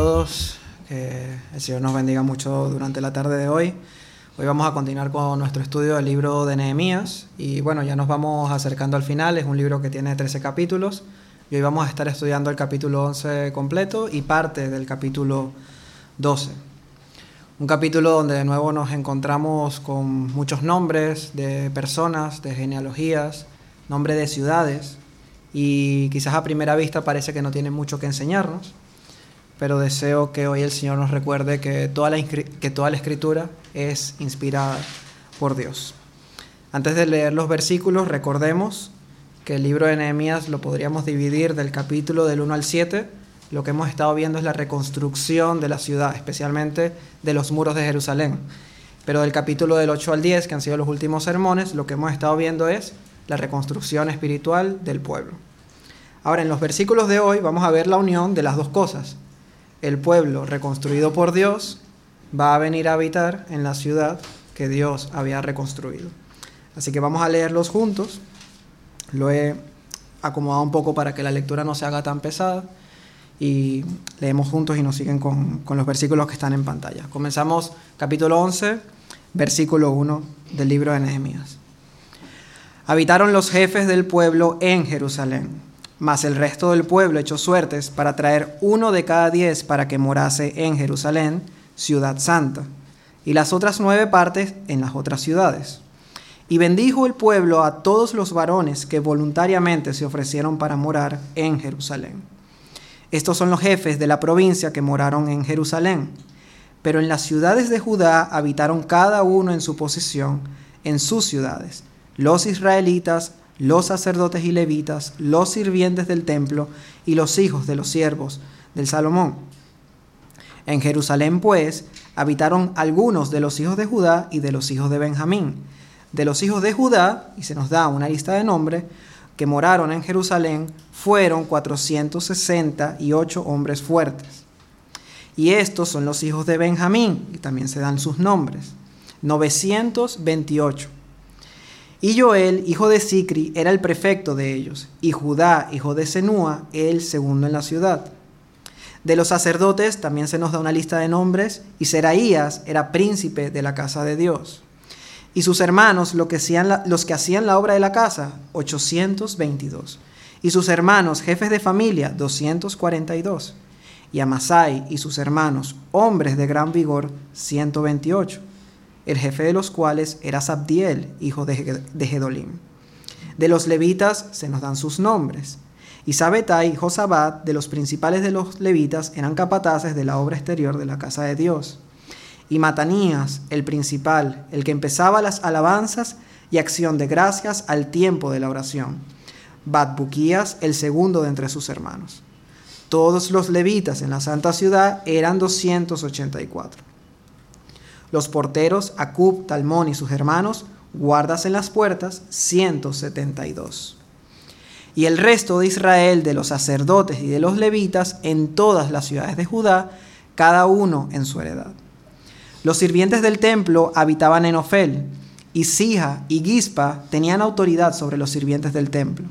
todos. Que el Señor nos bendiga mucho durante la tarde de hoy. Hoy vamos a continuar con nuestro estudio del libro de Nehemías. Y bueno, ya nos vamos acercando al final. Es un libro que tiene 13 capítulos. Y hoy vamos a estar estudiando el capítulo 11 completo y parte del capítulo 12. Un capítulo donde de nuevo nos encontramos con muchos nombres de personas, de genealogías, nombres de ciudades. Y quizás a primera vista parece que no tiene mucho que enseñarnos pero deseo que hoy el Señor nos recuerde que toda la, que toda la escritura es inspirada por Dios. Antes de leer los versículos, recordemos que el libro de Nehemías lo podríamos dividir del capítulo del 1 al 7. Lo que hemos estado viendo es la reconstrucción de la ciudad, especialmente de los muros de Jerusalén. Pero del capítulo del 8 al 10, que han sido los últimos sermones, lo que hemos estado viendo es la reconstrucción espiritual del pueblo. Ahora, en los versículos de hoy vamos a ver la unión de las dos cosas, el pueblo reconstruido por Dios va a venir a habitar en la ciudad que Dios había reconstruido. Así que vamos a leerlos juntos. Lo he acomodado un poco para que la lectura no se haga tan pesada y leemos juntos y nos siguen con, los versículos que están en pantalla. Comenzamos capítulo 11, versículo 1 del libro de Nehemías. Habitaron los jefes del pueblo en Jerusalén mas el resto del pueblo echó suertes para traer uno de cada diez para que morase en Jerusalén, ciudad santa, y las otras nueve partes en las otras ciudades. Y bendijo el pueblo a todos los varones que voluntariamente se ofrecieron para morar en Jerusalén. Estos son los jefes de la provincia que moraron en Jerusalén. Pero en las ciudades de Judá habitaron cada uno en su posición, en sus ciudades, los israelitas, los sacerdotes y levitas, los sirvientes del templo y los hijos de los siervos del Salomón. En Jerusalén, pues, habitaron algunos de los hijos de Judá y de los hijos de Benjamín. De los hijos de Judá, y se nos da una lista de nombres, que moraron en Jerusalén, fueron 468 hombres fuertes. Y estos son los hijos de Benjamín, y también se dan sus nombres, 928. Y Joel, hijo de Sicri, era el prefecto de ellos, y Judá, hijo de Senúa, el segundo en la ciudad. De los sacerdotes también se nos da una lista de nombres, y Seraías era príncipe de la casa de Dios. Y sus hermanos, los que hacían los que hacían la obra de la casa, 822. Y sus hermanos, jefes de familia, 242. Y Amasai y sus hermanos, hombres de gran vigor, 128 el jefe de los cuales era Sabdiel, hijo de Gedolim. De los levitas se nos dan sus nombres. Y Sabetai y Josabad, de los principales de los levitas, eran capataces de la obra exterior de la casa de Dios. Y Matanías, el principal, el que empezaba las alabanzas y acción de gracias al tiempo de la oración. Batbuquías, el segundo de entre sus hermanos. Todos los levitas en la santa ciudad eran 284 los porteros, Acub, Talmón y sus hermanos, guardas en las puertas, 172. Y el resto de Israel, de los sacerdotes y de los levitas, en todas las ciudades de Judá, cada uno en su heredad. Los sirvientes del templo habitaban en Ofel, y Sija y Gispa tenían autoridad sobre los sirvientes del templo.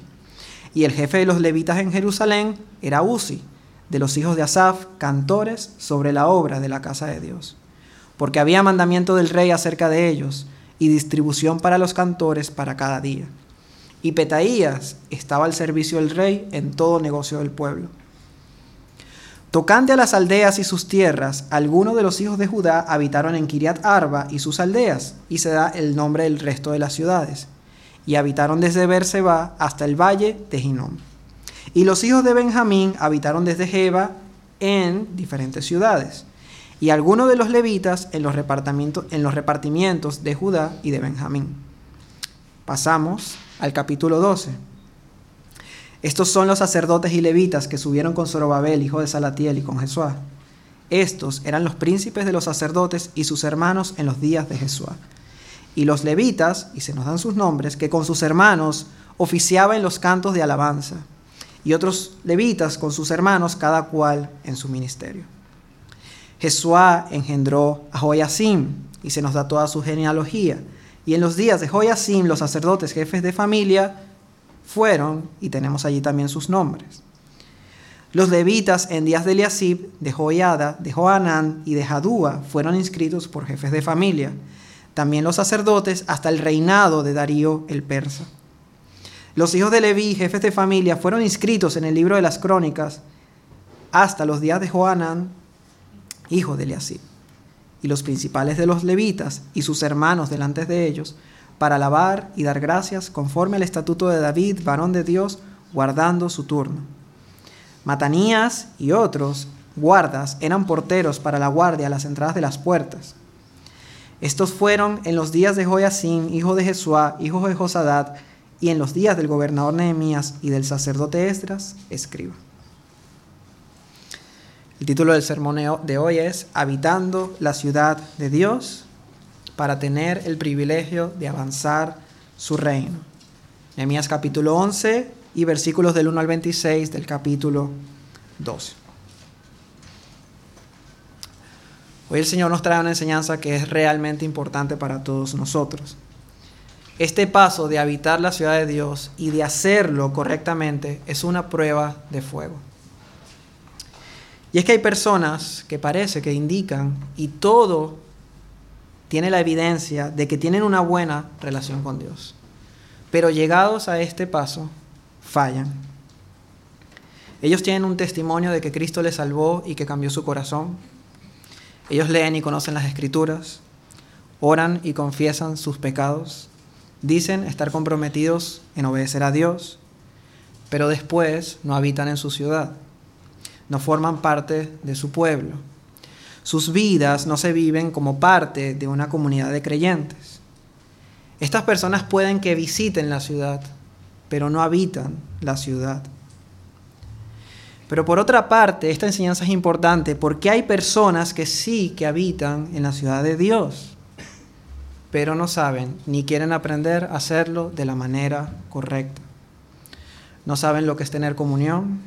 Y el jefe de los levitas en Jerusalén era Uzi, de los hijos de Asaf, cantores sobre la obra de la casa de Dios porque había mandamiento del rey acerca de ellos y distribución para los cantores para cada día. Y Petaías estaba al servicio del rey en todo negocio del pueblo. Tocante a las aldeas y sus tierras, algunos de los hijos de Judá habitaron en Kiriat Arba y sus aldeas, y se da el nombre del resto de las ciudades. Y habitaron desde Berseba hasta el valle de Hinnom. Y los hijos de Benjamín habitaron desde Jeba en diferentes ciudades y algunos de los levitas en los, en los repartimientos de Judá y de Benjamín. Pasamos al capítulo 12. Estos son los sacerdotes y levitas que subieron con Zorobabel, hijo de Salatiel, y con Jesuá. Estos eran los príncipes de los sacerdotes y sus hermanos en los días de Jesuá. Y los levitas, y se nos dan sus nombres, que con sus hermanos oficiaban los cantos de alabanza. Y otros levitas con sus hermanos, cada cual en su ministerio. Jesuá engendró a Joyasim y se nos da toda su genealogía. Y en los días de Joyasim, los sacerdotes jefes de familia fueron, y tenemos allí también sus nombres. Los levitas en días de Eliasib, de Joiada, de Joanán y de Jadúa fueron inscritos por jefes de familia. También los sacerdotes hasta el reinado de Darío el persa. Los hijos de Leví, jefes de familia, fueron inscritos en el libro de las crónicas hasta los días de Joanán, hijo de Eliasib. Y los principales de los levitas y sus hermanos delante de ellos, para alabar y dar gracias conforme al estatuto de David, varón de Dios, guardando su turno Matanías y otros guardas eran porteros para la guardia a las entradas de las puertas. Estos fueron en los días de Joacín, hijo de Jesuá, hijo de Josadat, y en los días del gobernador Nehemías y del sacerdote Esdras, escriba. El título del sermón de hoy es Habitando la ciudad de Dios para tener el privilegio de avanzar su reino. Nehemías capítulo 11, y versículos del 1 al 26 del capítulo 12. Hoy el Señor nos trae una enseñanza que es realmente importante para todos nosotros. Este paso de habitar la ciudad de Dios y de hacerlo correctamente es una prueba de fuego. Y es que hay personas que parece que indican y todo tiene la evidencia de que tienen una buena relación con Dios. Pero llegados a este paso, fallan. Ellos tienen un testimonio de que Cristo les salvó y que cambió su corazón. Ellos leen y conocen las escrituras, oran y confiesan sus pecados, dicen estar comprometidos en obedecer a Dios, pero después no habitan en su ciudad, no forman parte de su pueblo. Sus vidas no se viven como parte de una comunidad de creyentes. Estas personas pueden que visiten la ciudad, pero no habitan la ciudad. Pero por otra parte, esta enseñanza es importante porque hay personas que sí que habitan en la ciudad de Dios, pero no saben ni quieren aprender a hacerlo de la manera correcta. No saben lo que es tener comunión,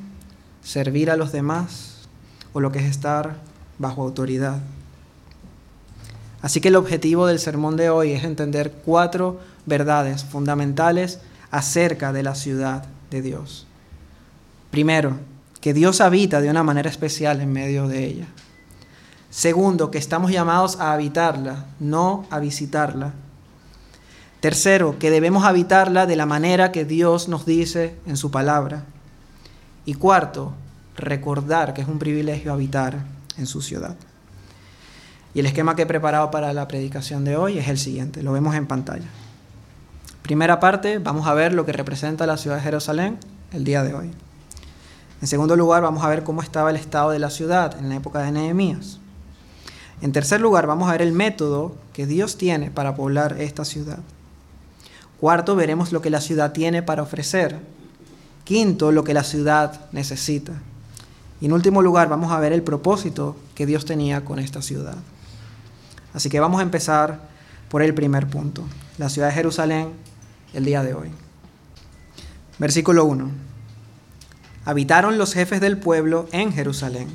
servir a los demás o lo que es estar bajo autoridad. Así que el objetivo del sermón de hoy es entender cuatro verdades fundamentales acerca de la ciudad de Dios. Primero, que Dios habita de una manera especial en medio de ella. Segundo, que estamos llamados a habitarla, no a visitarla. Tercero, que debemos habitarla de la manera que Dios nos dice en su palabra. Y cuarto, recordar que es un privilegio habitar en su ciudad. Y el esquema que he preparado para la predicación de hoy es el siguiente, lo vemos en pantalla. Primera parte, vamos a ver lo que representa la ciudad de Jerusalén el día de hoy. En segundo lugar, vamos a ver cómo estaba el estado de la ciudad en la época de Nehemías. En tercer lugar, vamos a ver el método que Dios tiene para poblar esta ciudad. Cuarto, veremos lo que la ciudad tiene para ofrecer. Quinto, lo que la ciudad necesita. Y en último lugar, vamos a ver el propósito que Dios tenía con esta ciudad. Así que vamos a empezar por el primer punto, la ciudad de Jerusalén el día de hoy. Versículo 1. Habitaron los jefes del pueblo en Jerusalén,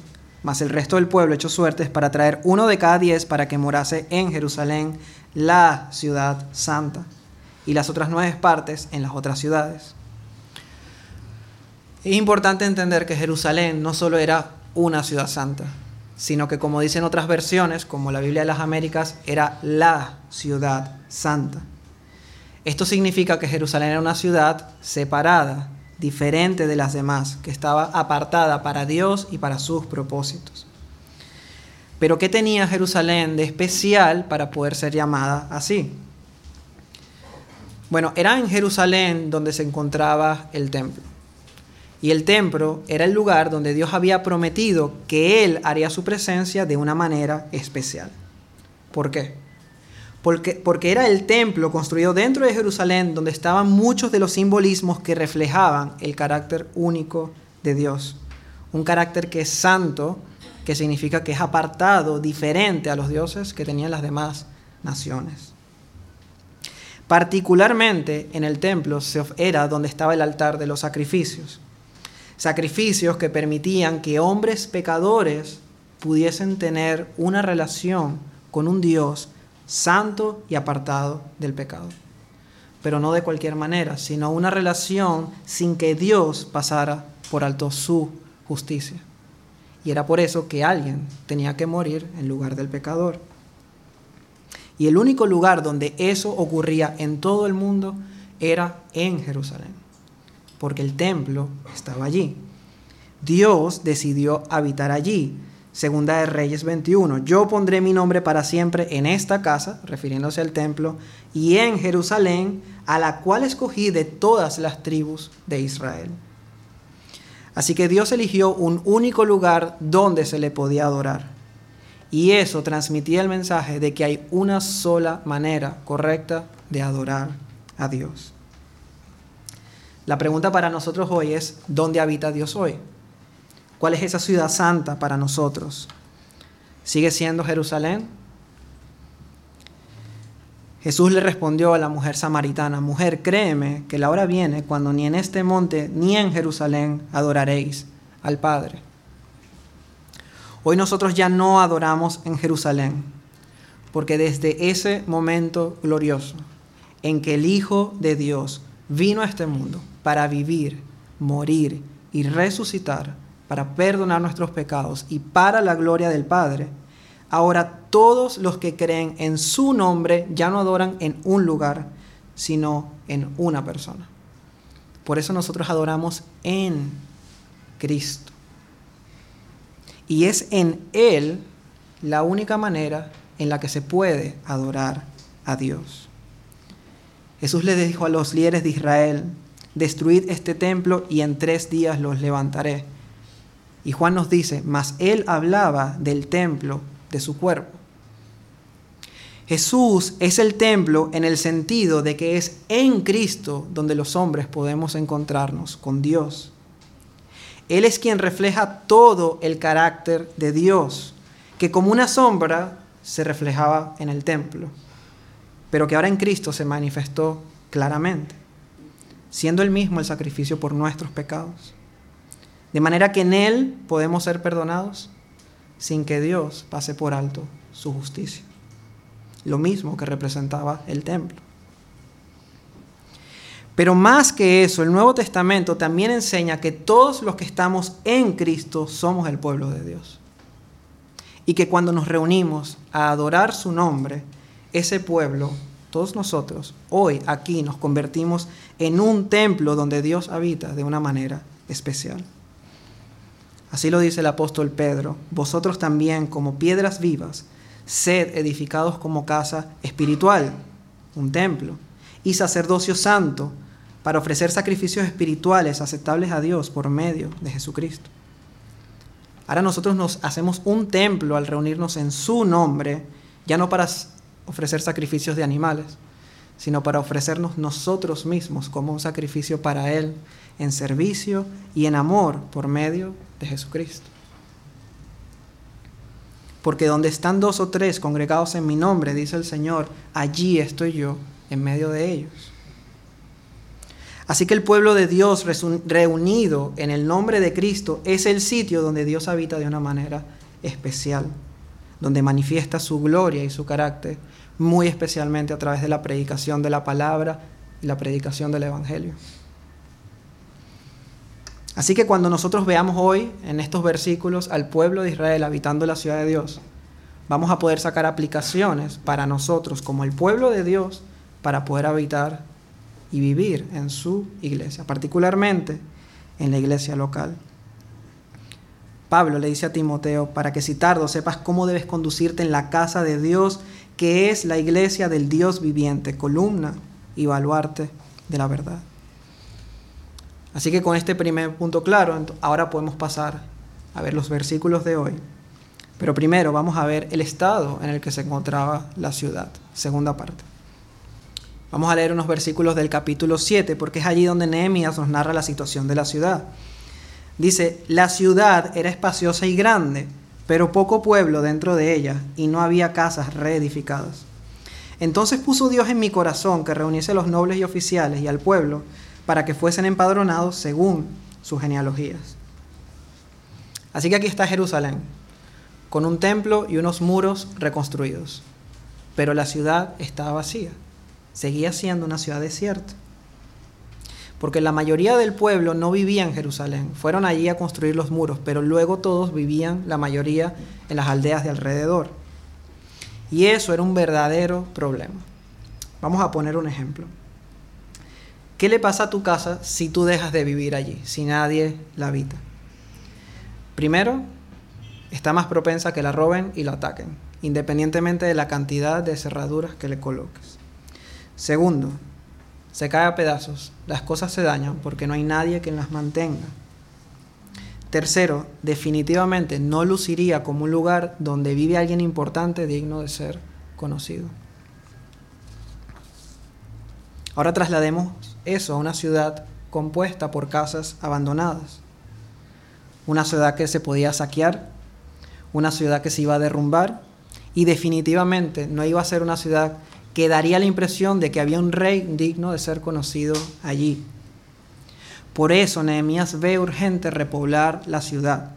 mas el resto del pueblo echó suertes para traer uno de cada diez para que morase en Jerusalén, la ciudad santa, y las otras nueve partes en las otras ciudades. Es importante entender que Jerusalén no solo era una ciudad santa, sino que como dicen otras versiones, como la Biblia de las Américas, era la ciudad santa. Esto significa que Jerusalén era una ciudad separada, diferente de las demás, que estaba apartada para Dios y para sus propósitos. Pero ¿qué tenía Jerusalén de especial para poder ser llamada así? Bueno, era en Jerusalén donde se encontraba el templo. Y el templo era el lugar donde Dios había prometido que Él haría su presencia de una manera especial. ¿Por qué? porque, era el templo construido dentro de Jerusalén donde estaban muchos de los simbolismos que reflejaban el carácter único de Dios. Un carácter que es santo, que significa que es apartado, diferente a los dioses que tenían las demás naciones. Particularmente en el templo era donde estaba el altar de los sacrificios. Sacrificios que permitían que hombres pecadores pudiesen tener una relación con un Dios santo y apartado del pecado. Pero no de cualquier manera, sino una relación sin que Dios pasara por alto su justicia. Y era por eso que alguien tenía que morir en lugar del pecador. Y el único lugar donde eso ocurría en todo el mundo era en Jerusalén, porque el templo estaba allí. Dios decidió habitar allí. Segunda de Reyes 21. Yo pondré mi nombre para siempre en esta casa, refiriéndose al templo, y en Jerusalén, a la cual escogí de todas las tribus de Israel. Así que Dios eligió un único lugar donde se le podía adorar. Y eso transmitía el mensaje de que hay una sola manera correcta de adorar a Dios. La pregunta para nosotros hoy es, ¿dónde habita Dios hoy? ¿Cuál es esa ciudad santa para nosotros? ¿Sigue siendo Jerusalén? Jesús le respondió a la mujer samaritana, mujer, créeme que la hora viene cuando ni en este monte ni en Jerusalén adoraréis al Padre. Hoy nosotros ya no adoramos en Jerusalén, porque desde ese momento glorioso en que el Hijo de Dios vino a este mundo para vivir, morir y resucitar, para perdonar nuestros pecados y para la gloria del Padre, ahora todos los que creen en su nombre ya no adoran en un lugar, sino en una persona. Por eso nosotros adoramos en Cristo. Y es en Él la única manera en la que se puede adorar a Dios. Jesús le dijo a los líderes de Israel, destruid este templo y en tres días los levantaré. Y Juan nos dice, mas él hablaba del templo de su cuerpo. Jesús es el templo en el sentido de que es en Cristo donde los hombres podemos encontrarnos con Dios. Él es quien refleja todo el carácter de Dios, que como una sombra se reflejaba en el templo, pero que ahora en Cristo se manifestó claramente, siendo el mismo el sacrificio por nuestros pecados. De manera que en Él podemos ser perdonados sin que Dios pase por alto su justicia. Lo mismo que representaba el templo. Pero más que eso, el Nuevo Testamento también enseña que todos los que estamos en Cristo somos el pueblo de Dios. Y que cuando nos reunimos a adorar su nombre, ese pueblo, todos nosotros, hoy aquí nos convertimos en un templo donde Dios habita de una manera especial. Así lo dice el apóstol Pedro, vosotros también como piedras vivas, sed edificados como casa espiritual, un templo, y sacerdocio santo, para ofrecer sacrificios espirituales aceptables a Dios por medio de Jesucristo. Ahora nosotros nos hacemos un templo al reunirnos en su nombre, ya no para ofrecer sacrificios de animales, sino para ofrecernos nosotros mismos como un sacrificio para Él, en servicio y en amor por medio de Jesucristo. Porque donde están dos o tres congregados en mi nombre, dice el Señor, allí estoy yo en medio de ellos. Así que el pueblo de Dios reunido en el nombre de Cristo es el sitio donde Dios habita de una manera especial, donde manifiesta su gloria y su carácter, muy especialmente a través de la predicación de la palabra y la predicación del Evangelio. Así que cuando nosotros veamos hoy en estos versículos al pueblo de Israel habitando la ciudad de Dios, vamos a poder sacar aplicaciones para nosotros como el pueblo de Dios para poder habitar y vivir en su iglesia, particularmente en la iglesia local. Pablo le dice a Timoteo, para que si tardo sepas cómo debes conducirte en la casa de Dios, que es la iglesia del Dios viviente, columna y baluarte de la verdad. Así que con este primer punto claro, ahora podemos pasar a ver los versículos de hoy. Pero primero vamos a ver el estado en el que se encontraba la ciudad, segunda parte. Vamos a leer unos versículos del capítulo 7, porque es allí donde Nehemías nos narra la situación de la ciudad. Dice, la ciudad era espaciosa y grande, pero poco pueblo dentro de ella, y no había casas reedificadas. Entonces puso Dios en mi corazón que reuniese a los nobles y oficiales y al pueblo, para que fuesen empadronados según sus genealogías. Así que aquí está Jerusalén, con un templo y unos muros reconstruidos, pero la ciudad estaba vacía, seguía siendo una ciudad desierta. Porque la mayoría del pueblo no vivía en Jerusalén, fueron allí a construir los muros, pero luego todos vivían, la mayoría, en las aldeas de alrededor. Y eso era un verdadero problema. Vamos a poner un ejemplo. ¿Qué le pasa a tu casa si tú dejas de vivir allí, si nadie la habita? Primero, está más propensa que la roben y la ataquen, independientemente de la cantidad de cerraduras que le coloques. Segundo, se cae a pedazos, las cosas se dañan porque no hay nadie que las mantenga. Tercero, definitivamente no luciría como un lugar donde vive alguien importante digno de ser conocido. Ahora traslademos eso a una ciudad compuesta por casas abandonadas. Una ciudad que se podía saquear, una ciudad que se iba a derrumbar y definitivamente no iba a ser una ciudad que daría la impresión de que había un rey digno de ser conocido allí. Por eso Nehemías ve urgente repoblar la ciudad.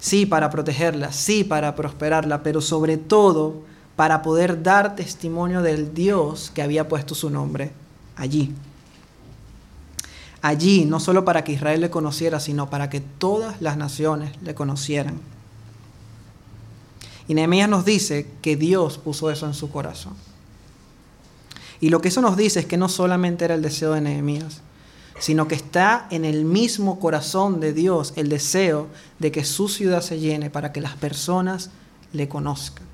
Sí, para protegerla, sí, para prosperarla, pero sobre todo para poder dar testimonio del Dios que había puesto su nombre allí. Allí, no solo para que Israel le conociera, sino para que todas las naciones le conocieran. Y Nehemías nos dice que Dios puso eso en su corazón. Y lo que eso nos dice es que no solamente era el deseo de Nehemías, sino que está en el mismo corazón de Dios el deseo de que su ciudad se llene para que las personas le conozcan.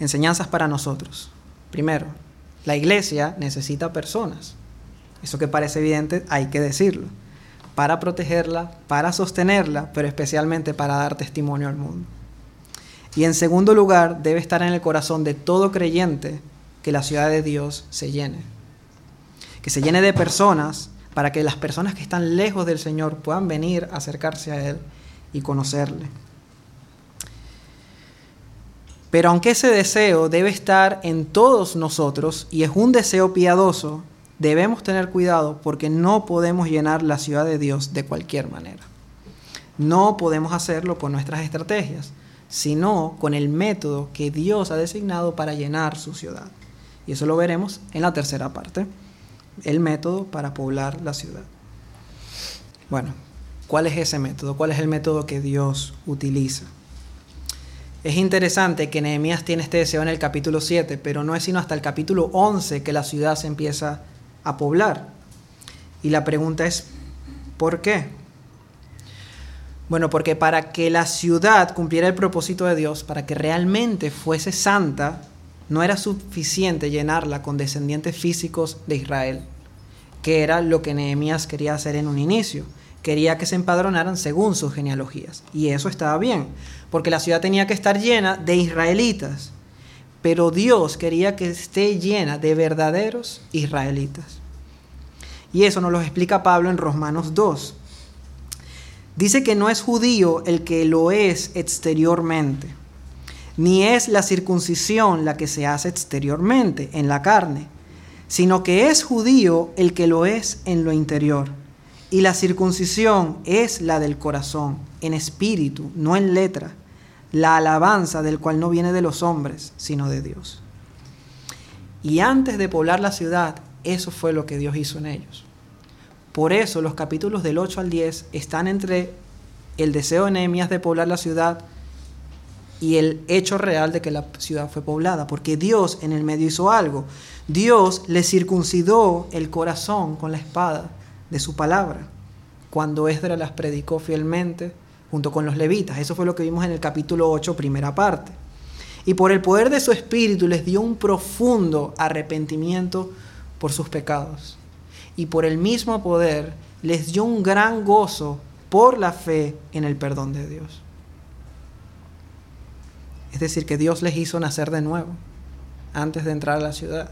Enseñanzas para nosotros. Primero, la iglesia necesita personas. Eso que parece evidente hay que decirlo. Para protegerla, para sostenerla, pero especialmente para dar testimonio al mundo. Y en segundo lugar, debe estar en el corazón de todo creyente que la ciudad de Dios se llene. Que se llene de personas para que las personas que están lejos del Señor puedan venir acercarse a Él y conocerle. Pero aunque ese deseo debe estar en todos nosotros y es un deseo piadoso, debemos tener cuidado porque no podemos llenar la ciudad de Dios de cualquier manera. No podemos hacerlo con nuestras estrategias sino con el método que Dios ha designado para llenar su ciudad. Y eso lo veremos en la tercera parte, el método para poblar la ciudad. Bueno, ¿cuál es ese método? ¿Cuál es el método que Dios utiliza? Es interesante que Nehemías tiene este deseo en el capítulo 7, pero no es sino hasta el capítulo 11 que la ciudad se empieza a poblar. Y la pregunta es, ¿por qué? Bueno, porque para que la ciudad cumpliera el propósito de Dios, para que realmente fuese santa, no era suficiente llenarla con descendientes físicos de Israel, que era lo que Nehemías quería hacer en un inicio. Quería que se empadronaran según sus genealogías. Y eso estaba bien, porque la ciudad tenía que estar llena de israelitas. Pero Dios quería que esté llena de verdaderos israelitas. Y eso nos lo explica Pablo en Romanos 2. Dice que no es judío el que lo es exteriormente, ni es la circuncisión la que se hace exteriormente, en la carne, sino que es judío el que lo es en lo interior. Y la circuncisión es la del corazón, en espíritu, no en letra, la alabanza del cual no viene de los hombres, sino de Dios. Y antes de poblar la ciudad, eso fue lo que Dios hizo en ellos. Por eso los capítulos del 8 al 10 están entre el deseo de Nehemías de poblar la ciudad y el hecho real de que la ciudad fue poblada, porque Dios en el medio hizo algo. Dios le circuncidó el corazón con la espada de su palabra, cuando Esdras las predicó fielmente junto con los levitas. Eso fue lo que vimos en el capítulo 8, primera parte. Y por el poder de su espíritu les dio un profundo arrepentimiento por sus pecados y por el mismo poder les dio un gran gozo por la fe en el perdón de Dios. Es decir, que Dios les hizo nacer de nuevo antes de entrar a la ciudad.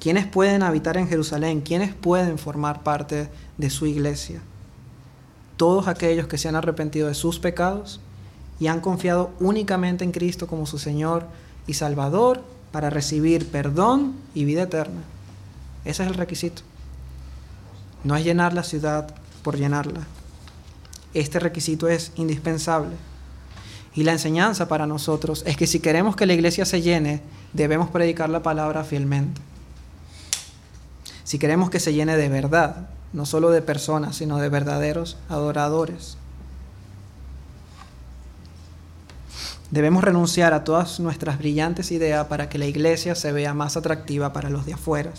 ¿Quiénes pueden habitar en Jerusalén? ¿Quiénes pueden formar parte de su iglesia? Todos aquellos que se han arrepentido de sus pecados y han confiado únicamente en Cristo como su Señor y Salvador para recibir perdón y vida eterna. Ese es el requisito. No es llenar la ciudad por llenarla. Este requisito es indispensable. Y la enseñanza para nosotros es que si queremos que la iglesia se llene, debemos predicar la palabra fielmente. si queremos que se llene de verdad, no solo de personas, sino de verdaderos adoradores. Debemos renunciar a todas nuestras brillantes ideas para que la iglesia se vea más atractiva para los de afuera.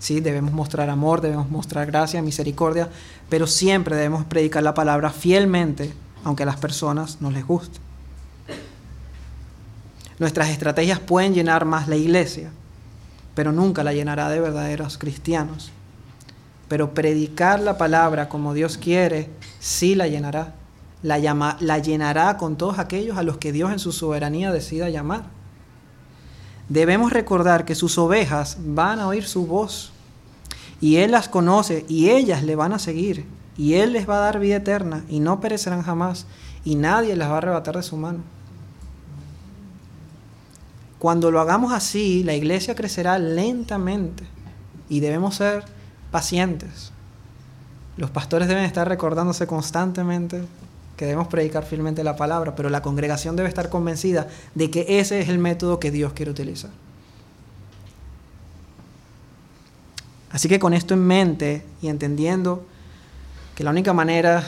Sí, debemos mostrar amor, debemos mostrar gracia, misericordia, pero siempre debemos predicar la palabra fielmente, aunque a las personas no les guste. Nuestras estrategias pueden llenar más la iglesia, pero nunca la llenará de verdaderos cristianos. Pero predicar la palabra como Dios quiere, sí la llenará la, llama, la llenará con todos aquellos a los que Dios en su soberanía decida llamar. Debemos recordar que sus ovejas van a oír su voz y Él las conoce y ellas le van a seguir y Él les va a dar vida eterna y no perecerán jamás y nadie las va a arrebatar de su mano. Cuando lo hagamos así, la iglesia crecerá lentamente y debemos ser pacientes. Los pastores deben estar recordándose constantemente que debemos predicar fielmente la palabra, pero la congregación debe estar convencida de que ese es el método que Dios quiere utilizar. Así que con esto en mente y entendiendo que la única manera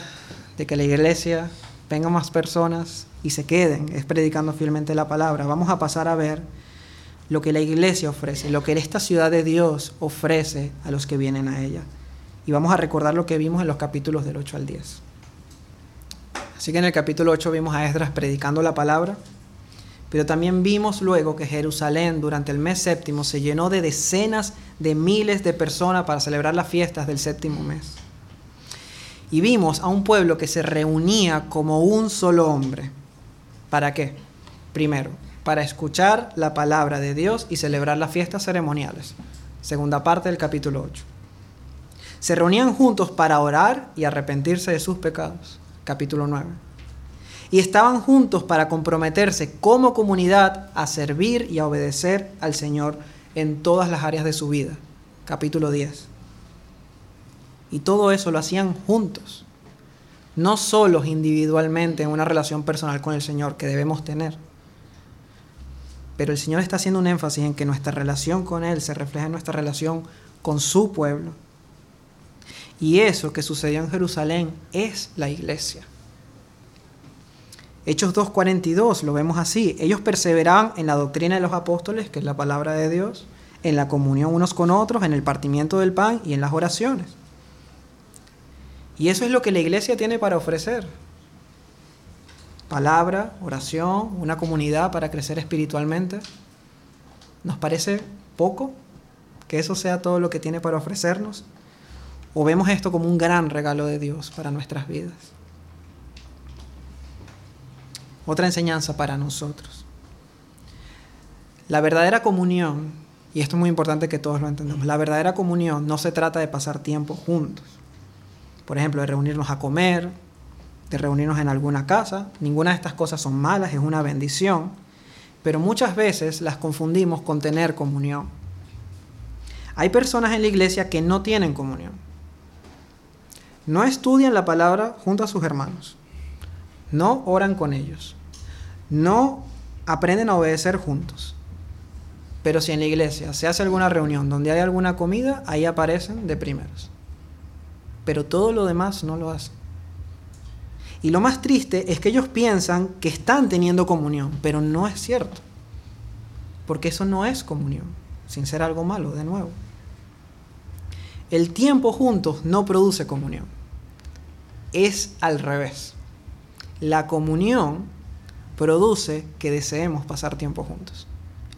de que la iglesia venga más personas y se queden es predicando fielmente la palabra, vamos a pasar a ver lo que la iglesia ofrece, lo que esta ciudad de Dios ofrece a los que vienen a ella. Y vamos a recordar lo que vimos en los capítulos del 8 al 10. Así que en el capítulo 8 vimos a Esdras predicando la palabra, pero también vimos luego que Jerusalén durante el mes séptimo se llenó de decenas de miles de personas para celebrar las fiestas del séptimo mes. Y vimos a un pueblo que se reunía como un solo hombre. ¿Para qué? Primero, para escuchar la palabra de Dios y celebrar las fiestas ceremoniales. Segunda parte del capítulo 8. Se reunían juntos para orar y arrepentirse de sus pecados capítulo 9. Y estaban juntos para comprometerse como comunidad a servir y a obedecer al Señor en todas las áreas de su vida, capítulo 10. Y todo eso lo hacían juntos, no solos individualmente en una relación personal con el Señor que debemos tener. Pero el Señor está haciendo un énfasis en que nuestra relación con Él se refleja en nuestra relación con su pueblo y eso que sucedió en Jerusalén es la iglesia. Hechos 2.42 lo vemos así. Ellos perseveraban en la doctrina de los apóstoles, que es la palabra de Dios, en la comunión unos con otros, en el partimiento del pan y en las oraciones. Y eso es lo que la iglesia tiene para ofrecer. Palabra, oración, una comunidad para crecer espiritualmente. ¿Nos parece poco que eso sea todo lo que tiene para ofrecernos? ¿O vemos esto como un gran regalo de Dios para nuestras vidas? Otra enseñanza para nosotros. La verdadera comunión, y esto es muy importante que todos lo entendamos, la verdadera comunión no se trata de pasar tiempo juntos. Por ejemplo, de reunirnos a comer, de reunirnos en alguna casa. Ninguna de estas cosas son malas, es una bendición. Pero muchas veces las confundimos con tener comunión. Hay personas en la iglesia que no tienen comunión no estudian la palabra junto a sus hermanos. No oran con ellos. No aprenden a obedecer juntos. Pero si en la iglesia se hace alguna reunión donde hay alguna comida, ahí aparecen de primeros. Pero todo lo demás no lo hacen. Y lo más triste es que ellos piensan que están teniendo comunión, pero no es cierto. Porque eso no es comunión, sin ser algo malo, de nuevo. El tiempo juntos no produce comunión. Es al revés. La comunión produce que deseemos pasar tiempo juntos.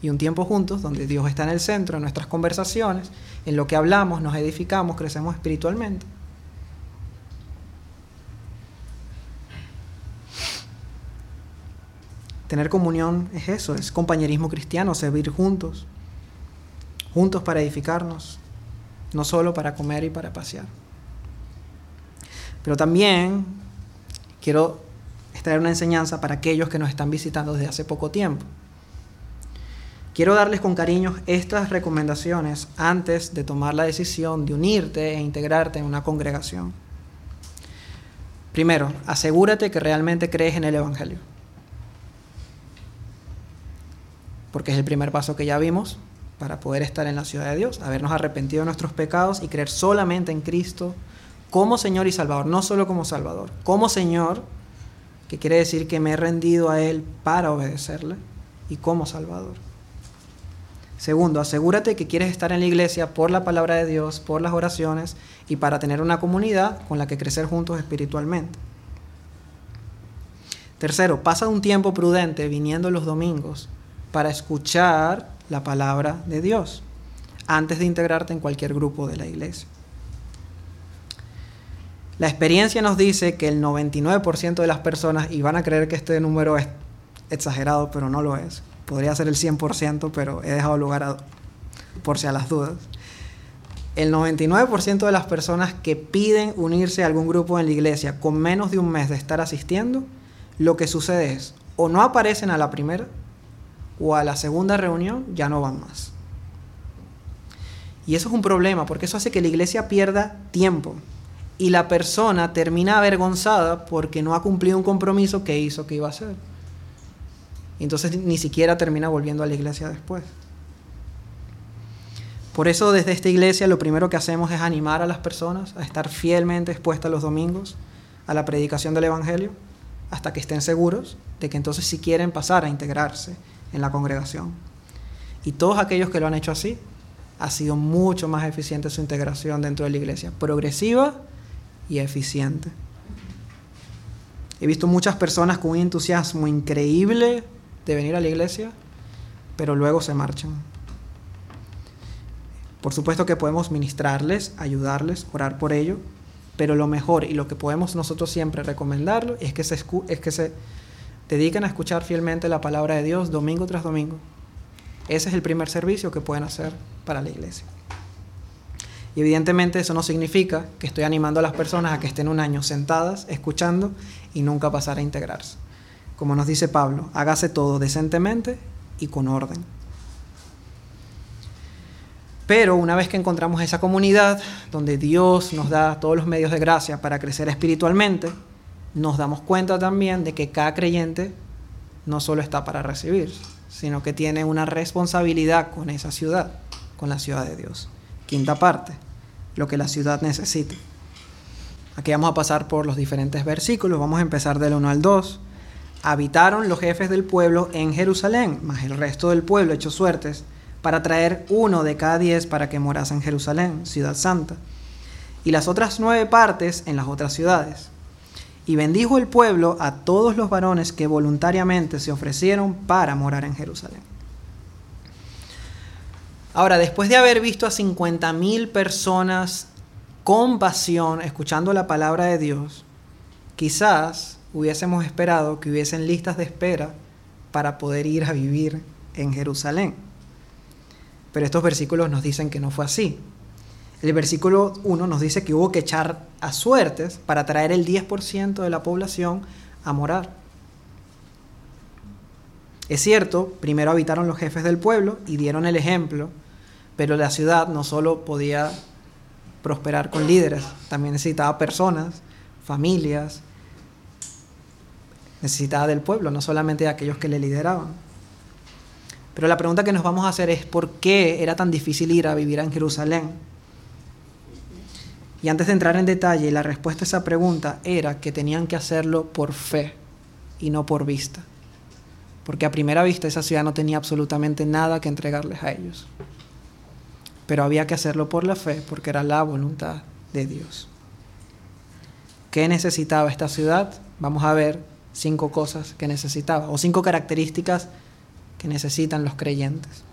Y un tiempo juntos donde Dios está en el centro, en nuestras conversaciones, en lo que hablamos, nos edificamos, crecemos espiritualmente. Tener comunión es eso, es compañerismo cristiano, servir juntos, juntos para edificarnos, no solo para comer y para pasear. Pero también quiero extraer una enseñanza para aquellos que nos están visitando desde hace poco tiempo. Quiero darles con cariño estas recomendaciones antes de tomar la decisión de unirte e integrarte en una congregación. Primero, asegúrate que realmente crees en el Evangelio. Porque es el primer paso que ya vimos. Para poder estar en la ciudad de Dios, habernos arrepentido de nuestros pecados y creer solamente en Cristo como Señor y Salvador, no solo como Salvador, como Señor, que quiere decir que me he rendido a Él para obedecerle, y como Salvador. Segundo, asegúrate que quieres estar en la iglesia por la palabra de Dios, por las oraciones y para tener una comunidad con la que crecer juntos espiritualmente. Tercero, pasa un tiempo prudente viniendo los domingos para escuchar la palabra de Dios antes de integrarte en cualquier grupo de la iglesia. La experiencia nos dice que el 99% de las personas, y van a creer que este número es exagerado, pero no lo es, podría ser el 100%, pero he dejado lugar a, por si a las dudas. El 99% de las personas que piden unirse a algún grupo en la iglesia con menos de un mes de estar asistiendo, lo que sucede es, o no aparecen a la primera, o a la segunda reunión ya no van más. Y eso es un problema, porque eso hace que la iglesia pierda tiempo y la persona termina avergonzada porque no ha cumplido un compromiso que hizo que iba a hacer. entonces ni siquiera termina volviendo a la iglesia después. Por eso desde esta iglesia lo primero que hacemos es animar a las personas a estar fielmente expuestas los domingos a la predicación del Evangelio hasta que estén seguros de que entonces si quieren pasar a integrarse en la congregación. Y todos aquellos que lo han hecho así, ha sido mucho más eficiente su integración dentro de la iglesia, progresiva y eficiente. He visto muchas personas con un entusiasmo increíble de venir a la iglesia, pero luego se marchan. Por supuesto que podemos ministrarles, ayudarles, orar por ello, pero lo mejor y lo que podemos nosotros siempre recomendarlo es que se, es que se dediquen a escuchar fielmente la palabra de Dios domingo tras domingo. Ese es el primer servicio que pueden hacer para la iglesia. Y evidentemente eso no significa que estoy animando a las personas a que estén un año sentadas, escuchando y nunca pasar a integrarse. Como nos dice Pablo, hágase todo decentemente y con orden. Pero una vez que encontramos esa comunidad donde Dios nos da todos los medios de gracia para crecer espiritualmente, nos damos cuenta también de que cada creyente no solo está para recibir, sino que tiene una responsabilidad con esa ciudad, con la ciudad de Dios. Quinta parte, lo que la ciudad necesita. Aquí vamos a pasar por los diferentes versículos, vamos a empezar del 1 al 2. Habitaron los jefes del pueblo en Jerusalén, más el resto del pueblo echó suertes para traer uno de cada diez para que morase en Jerusalén, ciudad santa, y las otras nueve partes en las otras ciudades. Y bendijo el pueblo a todos los varones que voluntariamente se ofrecieron para morar en Jerusalén. Ahora, después de haber visto a 50.000 personas con pasión escuchando la palabra de Dios, quizás hubiésemos esperado que hubiesen listas de espera para poder ir a vivir en Jerusalén. Pero estos versículos nos dicen que no fue así. El versículo 1 nos dice que hubo que echar a suertes para traer el 10% de la población a morar. Es cierto, primero habitaron los jefes del pueblo y dieron el ejemplo pero la ciudad no solo podía prosperar con líderes, también necesitaba personas, familias, necesitaba del pueblo, no solamente de aquellos que le lideraban. Pero la pregunta que nos vamos a hacer es por qué era tan difícil ir a vivir en Jerusalén. Y antes de entrar en detalle, la respuesta a esa pregunta era que tenían que hacerlo por fe y no por vista. Porque a primera vista esa ciudad no tenía absolutamente nada que entregarles a ellos pero había que hacerlo por la fe porque era la voluntad de Dios. ¿Qué necesitaba esta ciudad? Vamos a ver cinco cosas que necesitaba o cinco características que necesitan los creyentes.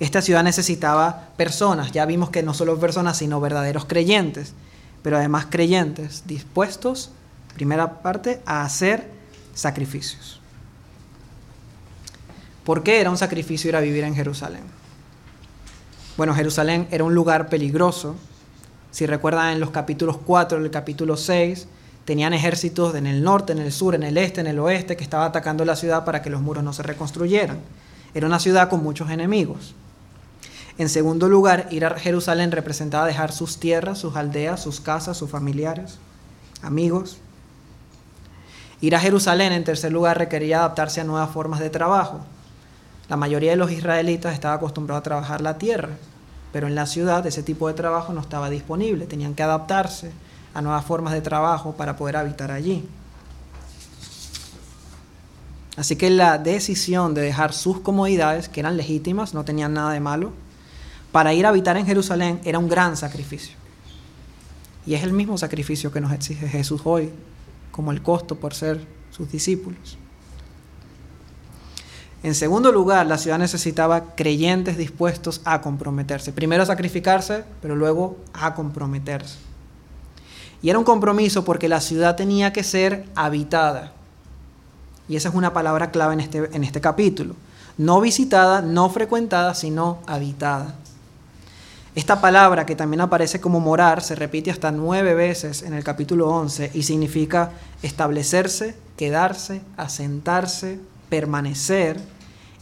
Esta ciudad necesitaba personas, ya vimos que no solo personas, sino verdaderos creyentes, pero además creyentes dispuestos, primera parte, a hacer sacrificios. ¿Por qué era un sacrificio ir a vivir en Jerusalén? Bueno, Jerusalén era un lugar peligroso. Si recuerdan en los capítulos 4 y el capítulo 6, tenían ejércitos en el norte, en el sur, en el este, en el oeste, que estaban atacando la ciudad para que los muros no se reconstruyeran. Era una ciudad con muchos enemigos. En segundo lugar, ir a Jerusalén representaba dejar sus tierras, sus aldeas, sus casas, sus familiares, amigos. Ir a Jerusalén, en tercer lugar, requería adaptarse a nuevas formas de trabajo. La mayoría de los israelitas estaba acostumbrado a trabajar la tierra, pero en la ciudad ese tipo de trabajo no estaba disponible, tenían que adaptarse a nuevas formas de trabajo para poder habitar allí. Así que la decisión de dejar sus comodidades, que eran legítimas, no tenían nada de malo, para ir a habitar en Jerusalén era un gran sacrificio. Y es el mismo sacrificio que nos exige Jesús hoy, como el costo por ser sus discípulos. En segundo lugar, la ciudad necesitaba creyentes dispuestos a comprometerse. Primero a sacrificarse, pero luego a comprometerse. Y era un compromiso porque la ciudad tenía que ser habitada. Y esa es una palabra clave en este, en este capítulo. No visitada, no frecuentada, sino habitada. Esta palabra que también aparece como morar se repite hasta nueve veces en el capítulo 11 y significa establecerse, quedarse, asentarse, permanecer.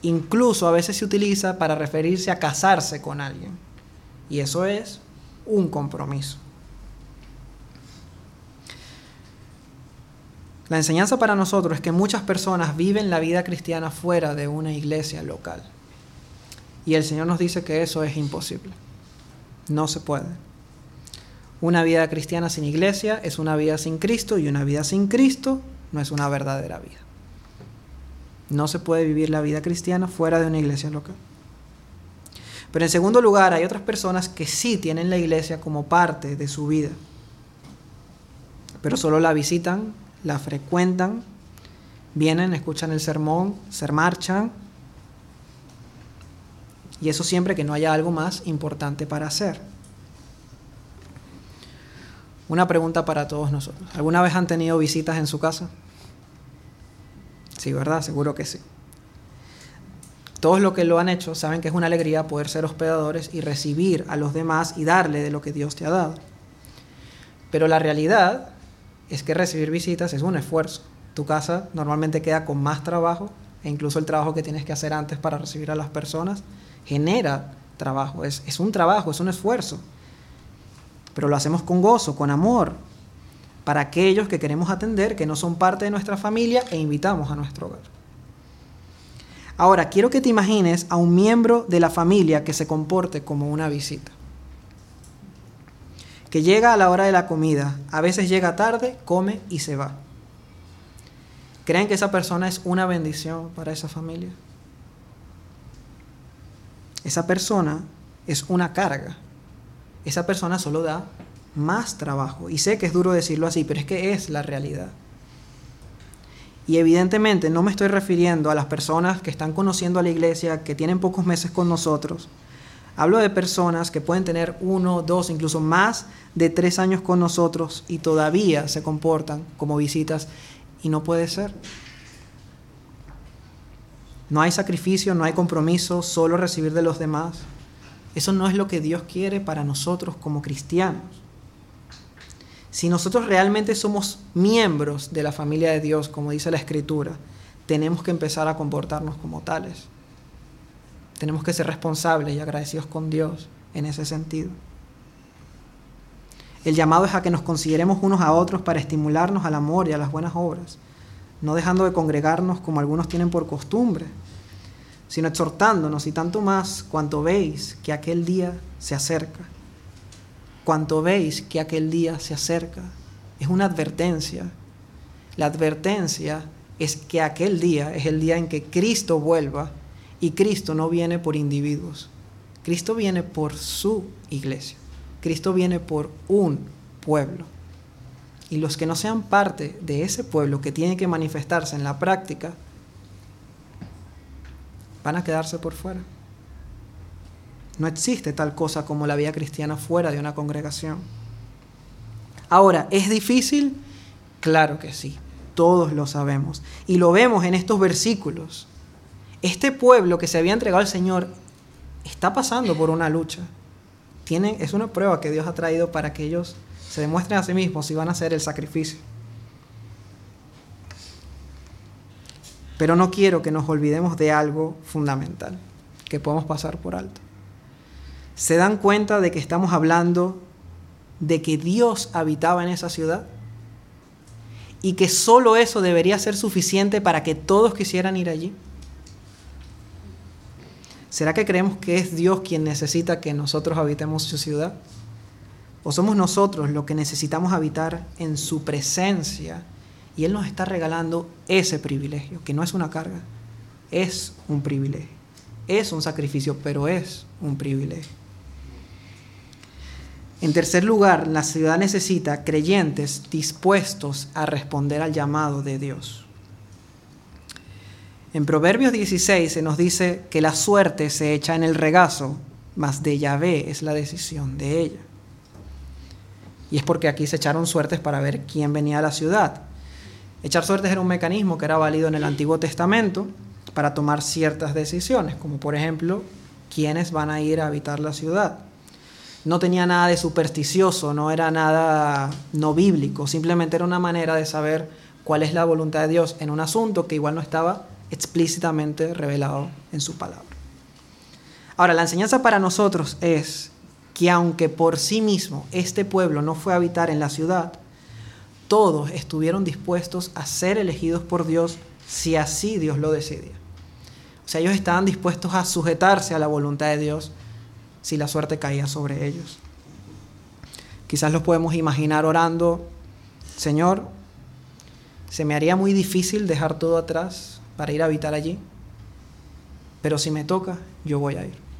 Incluso a veces se utiliza para referirse a casarse con alguien. Y eso es un compromiso. La enseñanza para nosotros es que muchas personas viven la vida cristiana fuera de una iglesia local. Y el Señor nos dice que eso es imposible. No se puede. Una vida cristiana sin iglesia es una vida sin Cristo y una vida sin Cristo no es una verdadera vida. No se puede vivir la vida cristiana fuera de una iglesia local. Pero en segundo lugar, hay otras personas que sí tienen la iglesia como parte de su vida, pero solo la visitan la frecuentan, vienen, escuchan el sermón, se marchan. Y eso siempre que no haya algo más importante para hacer. Una pregunta para todos nosotros. ¿Alguna vez han tenido visitas en su casa? Sí, ¿verdad? Seguro que sí. Todos los que lo han hecho saben que es una alegría poder ser hospedadores y recibir a los demás y darle de lo que Dios te ha dado. Pero la realidad es que recibir visitas es un esfuerzo. Tu casa normalmente queda con más trabajo e incluso el trabajo que tienes que hacer antes para recibir a las personas genera trabajo. Es, es un trabajo, es un esfuerzo. Pero lo hacemos con gozo, con amor, para aquellos que queremos atender, que no son parte de nuestra familia e invitamos a nuestro hogar. Ahora, quiero que te imagines a un miembro de la familia que se comporte como una visita que llega a la hora de la comida, a veces llega tarde, come y se va. ¿Creen que esa persona es una bendición para esa familia? Esa persona es una carga. Esa persona solo da más trabajo. Y sé que es duro decirlo así, pero es que es la realidad. Y evidentemente no me estoy refiriendo a las personas que están conociendo a la iglesia, que tienen pocos meses con nosotros, Hablo de personas que pueden tener uno, dos, incluso más de tres años con nosotros y todavía se comportan como visitas y no puede ser. No hay sacrificio, no hay compromiso, solo recibir de los demás. Eso no es lo que Dios quiere para nosotros como cristianos. Si nosotros realmente somos miembros de la familia de Dios, como dice la Escritura, tenemos que empezar a comportarnos como tales. Tenemos que ser responsables y agradecidos con Dios en ese sentido. El llamado es a que nos consideremos unos a otros para estimularnos al amor y a las buenas obras, no dejando de congregarnos como algunos tienen por costumbre, sino exhortándonos y tanto más cuanto veis que aquel día se acerca. Cuanto veis que aquel día se acerca. Es una advertencia. La advertencia es que aquel día es el día en que Cristo vuelva y Cristo no viene por individuos. Cristo viene por su iglesia. Cristo viene por un pueblo. Y los que no sean parte de ese pueblo que tiene que manifestarse en la práctica, van a quedarse por fuera. No existe tal cosa como la vida cristiana fuera de una congregación. Ahora, ¿es difícil? Claro que sí, todos lo sabemos. Y lo vemos en estos versículos. Este pueblo que se había entregado al Señor está pasando por una lucha. es una prueba que Dios ha traído para que ellos se demuestren a sí mismos y van a hacer el sacrificio. Pero no quiero que nos olvidemos de algo fundamental que podemos pasar por alto. ¿Se dan cuenta de que estamos hablando de que Dios habitaba en esa ciudad? Y que solo eso debería ser suficiente para que todos quisieran ir allí. ¿Será que creemos que es Dios quien necesita que nosotros habitemos su ciudad? ¿O somos nosotros los que necesitamos habitar en su presencia? Y Él nos está regalando ese privilegio, que no es una carga, es un privilegio. Es un sacrificio, pero es un privilegio. En tercer lugar, la ciudad necesita creyentes dispuestos a responder al llamado de Dios. En Proverbios 16 se nos dice que la suerte se echa en el regazo, mas de Yahvé es la decisión de ella. Y es porque aquí se echaron suertes para ver quién venía a la ciudad. Echar suertes era un mecanismo que era válido en el Antiguo Testamento para tomar ciertas decisiones, como por ejemplo, quiénes van a ir a habitar la ciudad. No tenía nada de supersticioso, no era nada no bíblico, simplemente era una manera de saber cuál es la voluntad de Dios en un asunto que igual no estaba explícitamente revelado en su palabra. Ahora, la enseñanza para nosotros es que aunque por sí mismo este pueblo no fue a habitar en la ciudad, todos estuvieron dispuestos a ser elegidos por Dios si así Dios lo decidía. O sea, ellos estaban dispuestos a sujetarse a la voluntad de Dios si la suerte caía sobre ellos. Quizás los podemos imaginar orando, Señor, se me haría muy difícil dejar todo atrás para ir a habitar allí, pero si me toca, yo voy a ir.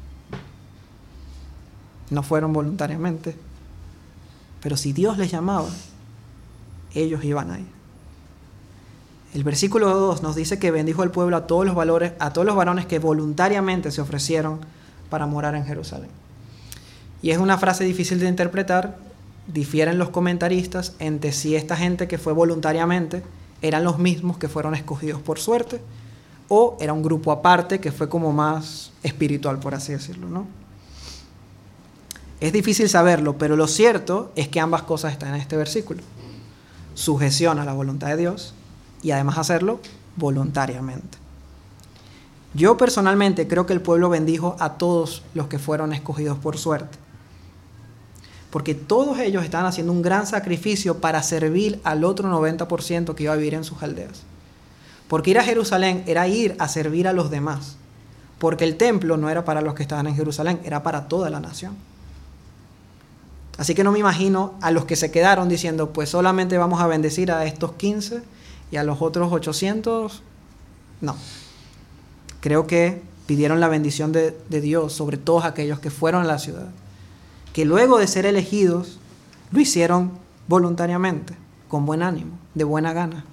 No fueron voluntariamente, pero si Dios les llamaba, ellos iban a ir. El versículo 2 nos dice que bendijo el pueblo a todos los valores, a todos los varones que voluntariamente se ofrecieron para morar en Jerusalén. Y es una frase difícil de interpretar, difieren los comentaristas entre si esta gente que fue voluntariamente eran los mismos que fueron escogidos por suerte o era un grupo aparte que fue como más espiritual, por así decirlo, ¿no? Es difícil saberlo, pero lo cierto es que ambas cosas están en este versículo. Sujeción a la voluntad de Dios y además hacerlo voluntariamente. Yo personalmente creo que el pueblo bendijo a todos los que fueron escogidos por suerte. Porque todos ellos estaban haciendo un gran sacrificio para servir al otro 90% que iba a vivir en sus aldeas. Porque ir a Jerusalén era ir a servir a los demás. Porque el templo no era para los que estaban en Jerusalén, era para toda la nación. Así que no me imagino a los que se quedaron diciendo, pues solamente vamos a bendecir a estos 15 y a los otros 800. No. Creo que pidieron la bendición de, de, Dios sobre todos aquellos que fueron a la ciudad. Que luego de ser elegidos, lo hicieron voluntariamente, con buen ánimo, de buena gana,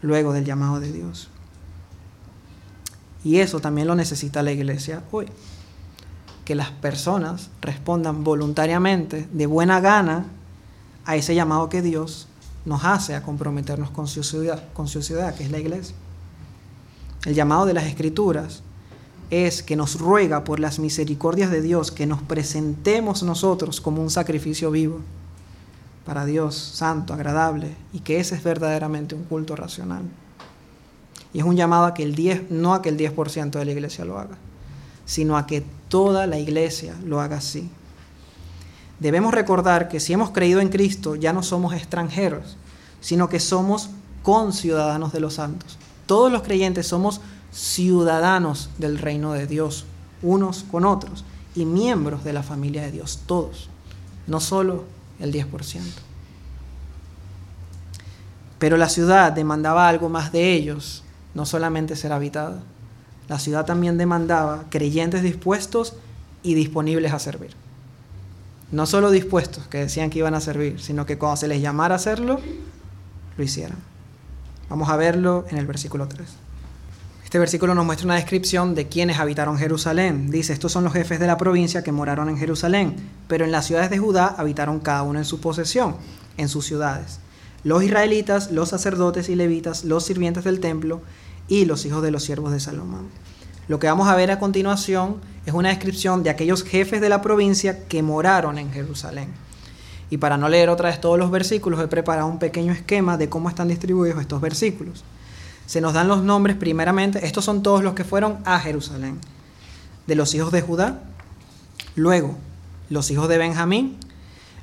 luego del llamado de Dios. Y eso también lo necesita la iglesia hoy que las personas respondan voluntariamente, de buena gana, a ese llamado que Dios nos hace a comprometernos con su ciudad, con su que es la iglesia. El llamado de las escrituras es que nos ruega por las misericordias de Dios que nos presentemos nosotros como un sacrificio vivo para Dios, santo, agradable, y que ese es verdaderamente un culto racional. Y es un llamado a que el 10, no a que el 10% de la iglesia lo haga, sino a que toda la iglesia lo haga así. Debemos recordar que si hemos creído en Cristo ya no somos extranjeros, sino que somos conciudadanos de los santos. Todos los creyentes somos ciudadanos del reino de Dios, unos con otros, y miembros de la familia de Dios, todos, no solo el 10%. Pero la ciudad demandaba algo más de ellos, no solamente ser habitada. La ciudad también demandaba creyentes dispuestos y disponibles a servir. No solo dispuestos, que decían que iban a servir, sino que cuando se les llamara a hacerlo, lo hicieran. Vamos a verlo en el versículo 3. Este versículo nos muestra una descripción de quienes habitaron Jerusalén. Dice, estos son los jefes de la provincia que moraron en Jerusalén, pero en las ciudades de Judá habitaron cada uno en su posesión, en sus ciudades. Los israelitas, los sacerdotes y levitas, los sirvientes del templo y los hijos de los siervos de Salomón. Lo que vamos a ver a continuación es una descripción de aquellos jefes de la provincia que moraron en Jerusalén. Y para no leer otra vez todos los versículos, he preparado un pequeño esquema de cómo están distribuidos estos versículos. Se nos dan los nombres primeramente, estos son todos los que fueron a Jerusalén, de los hijos de Judá, luego los hijos de Benjamín,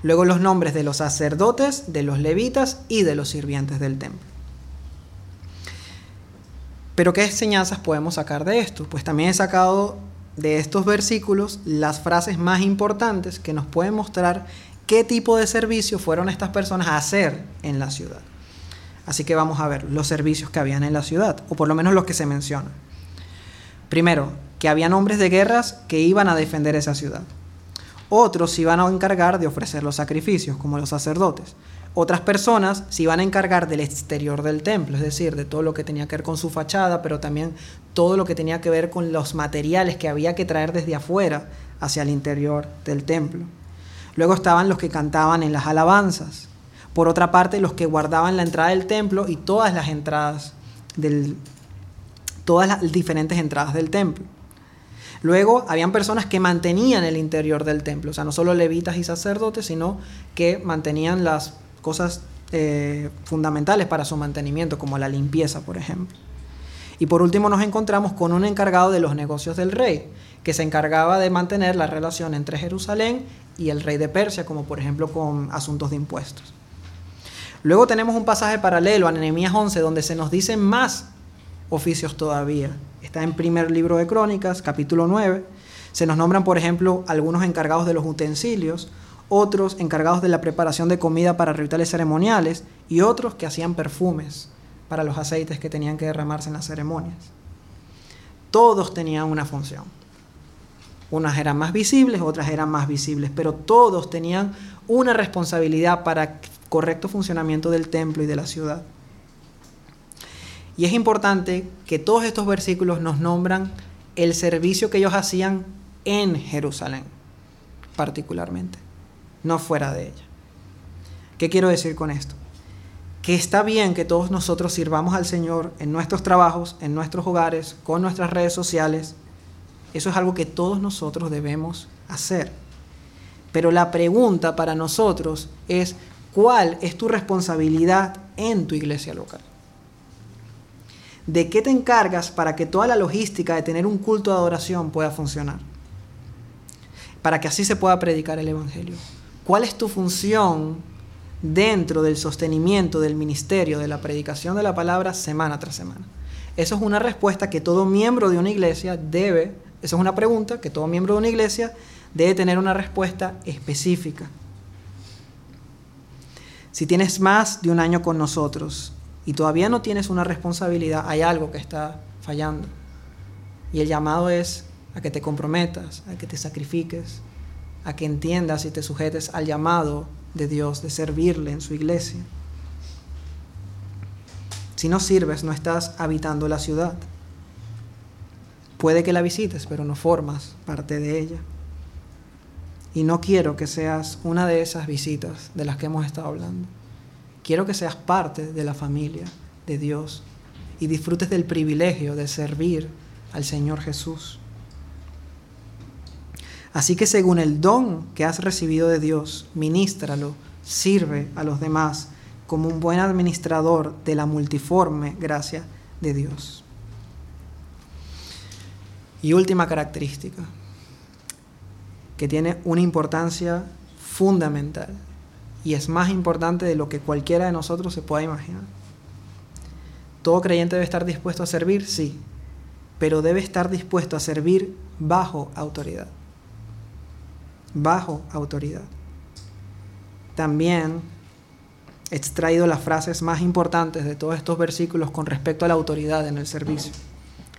luego los nombres de los sacerdotes, de los levitas y de los sirvientes del templo. Pero ¿qué enseñanzas podemos sacar de esto? Pues también he sacado de estos versículos las frases más importantes que nos pueden mostrar qué tipo de servicio fueron estas personas a hacer en la ciudad. Así que vamos a ver los servicios que habían en la ciudad, o por lo menos los que se mencionan. Primero, que habían hombres de guerras que iban a defender esa ciudad. Otros se iban a encargar de ofrecer los sacrificios, como los sacerdotes. Otras personas se iban a encargar del exterior del templo, es decir, de todo lo que tenía que ver con su fachada, pero también todo lo que tenía que ver con los materiales que había que traer desde afuera hacia el interior del templo. Luego estaban los que cantaban en las alabanzas. Por otra parte, los que guardaban la entrada del templo y todas las entradas del todas las diferentes entradas del templo. Luego habían personas que mantenían el interior del templo, o sea, no solo levitas y sacerdotes, sino que mantenían las cosas eh, fundamentales para su mantenimiento, como la limpieza, por ejemplo. Y por último nos encontramos con un encargado de los negocios del rey, que se encargaba de mantener la relación entre Jerusalén y el rey de Persia, como por ejemplo con asuntos de impuestos. Luego tenemos un pasaje paralelo a Nehemías 11, donde se nos dicen más oficios todavía. Está en primer libro de Crónicas, capítulo 9. Se nos nombran, por ejemplo, algunos encargados de los utensilios, otros encargados de la preparación de comida para rituales ceremoniales y otros que hacían perfumes para los aceites que tenían que derramarse en las ceremonias. Todos tenían una función. Unas eran más visibles, otras eran más visibles, pero todos tenían una responsabilidad para correcto funcionamiento del templo y de la ciudad. Y es importante que todos estos versículos nos nombran el servicio que ellos hacían en Jerusalén, particularmente no fuera de ella. ¿Qué quiero decir con esto? Que está bien que todos nosotros sirvamos al Señor en nuestros trabajos, en nuestros hogares, con nuestras redes sociales. Eso es algo que todos nosotros debemos hacer. Pero la pregunta para nosotros es, ¿cuál es tu responsabilidad en tu iglesia local? ¿De qué te encargas para que toda la logística de tener un culto de adoración pueda funcionar? Para que así se pueda predicar el Evangelio. ¿Cuál es tu función dentro del sostenimiento del ministerio, de la predicación de la palabra semana tras semana? Eso es una respuesta que todo miembro de una iglesia debe, esa es una pregunta que todo miembro de una iglesia debe tener una respuesta específica. Si tienes más de un año con nosotros y todavía no tienes una responsabilidad, hay algo que está fallando. Y el llamado es a que te comprometas, a que te sacrifiques, a que entiendas y te sujetes al llamado de Dios de servirle en su iglesia. Si no sirves, no estás habitando la ciudad. Puede que la visites, pero no formas parte de ella. Y no quiero que seas una de esas visitas de las que hemos estado hablando. Quiero que seas parte de la familia de Dios y disfrutes del privilegio de servir al Señor Jesús. Así que según el don que has recibido de Dios, ministralo, sirve a los demás como un buen administrador de la multiforme gracia de Dios. Y última característica, que tiene una importancia fundamental y es más importante de lo que cualquiera de nosotros se pueda imaginar. Todo creyente debe estar dispuesto a servir, sí, pero debe estar dispuesto a servir bajo autoridad bajo autoridad. También he extraído las frases más importantes de todos estos versículos con respecto a la autoridad en el servicio.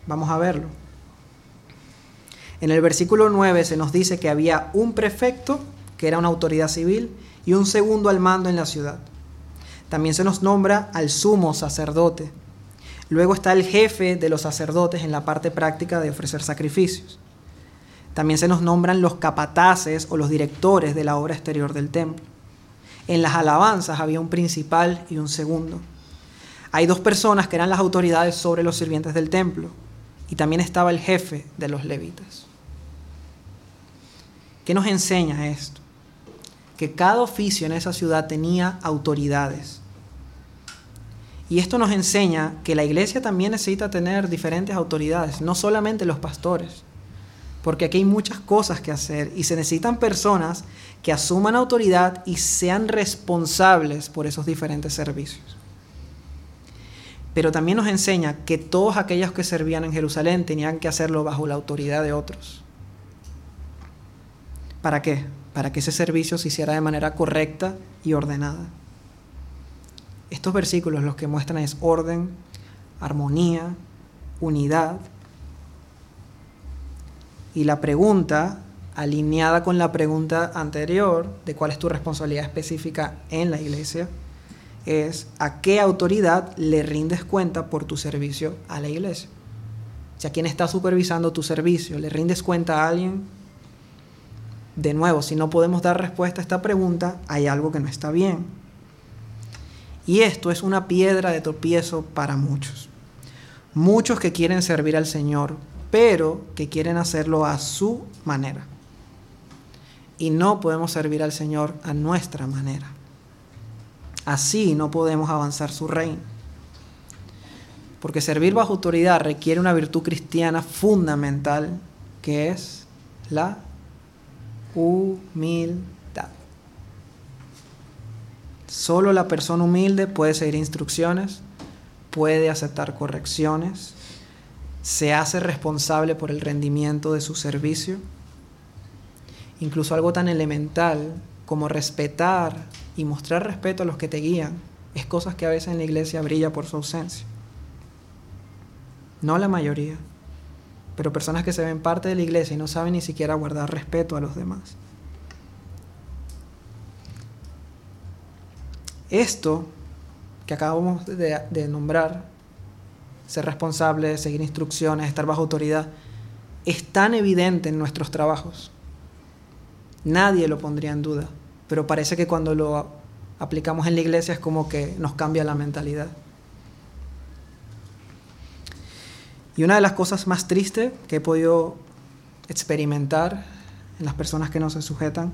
Vamos a verlo. En el versículo 9 se nos dice que había un prefecto, que era una autoridad civil, y un segundo al mando en la ciudad. También se nos nombra al sumo sacerdote. Luego está el jefe de los sacerdotes en la parte práctica de ofrecer sacrificios. También se nos nombran los capataces o los directores de la obra exterior del templo. En las alabanzas había un principal y un segundo. Hay dos personas que eran las autoridades sobre los sirvientes del templo y también estaba el jefe de los levitas. ¿Qué nos enseña esto? Que cada oficio en esa ciudad tenía autoridades. Y esto nos enseña que la iglesia también necesita tener diferentes autoridades, no solamente los pastores porque aquí hay muchas cosas que hacer y se necesitan personas que asuman autoridad y sean responsables por esos diferentes servicios. Pero también nos enseña que todos aquellos que servían en Jerusalén tenían que hacerlo bajo la autoridad de otros. ¿Para qué? Para que ese servicio se hiciera de manera correcta y ordenada. Estos versículos los que muestran es orden, armonía, unidad. Y la pregunta, alineada con la pregunta anterior de cuál es tu responsabilidad específica en la iglesia, es a qué autoridad le rindes cuenta por tu servicio a la iglesia. Si a quién está supervisando tu servicio, le rindes cuenta a alguien, de nuevo, si no podemos dar respuesta a esta pregunta, hay algo que no está bien. Y esto es una piedra de tropiezo para muchos. Muchos que quieren servir al Señor, pero que quieren hacerlo a su manera. Y no podemos servir al Señor a nuestra manera. Así no podemos avanzar su reino. Porque servir bajo autoridad requiere una virtud cristiana fundamental que es la humildad. Solo la persona humilde puede seguir instrucciones, puede aceptar correcciones, se hace responsable por el rendimiento de su servicio. Incluso algo tan elemental como respetar y mostrar respeto a los que te guían es cosas que a veces en la iglesia brilla por su ausencia. No la mayoría, pero personas que se ven parte de la iglesia y no saben ni siquiera guardar respeto a los demás. Esto que acabamos de, nombrar, ser responsable, seguir instrucciones, estar bajo autoridad, es tan evidente en nuestros trabajos. Nadie lo pondría en duda, pero parece que cuando lo aplicamos en la iglesia es como que nos cambia la mentalidad. Y una de las cosas más tristes que he podido experimentar en las personas que no se sujetan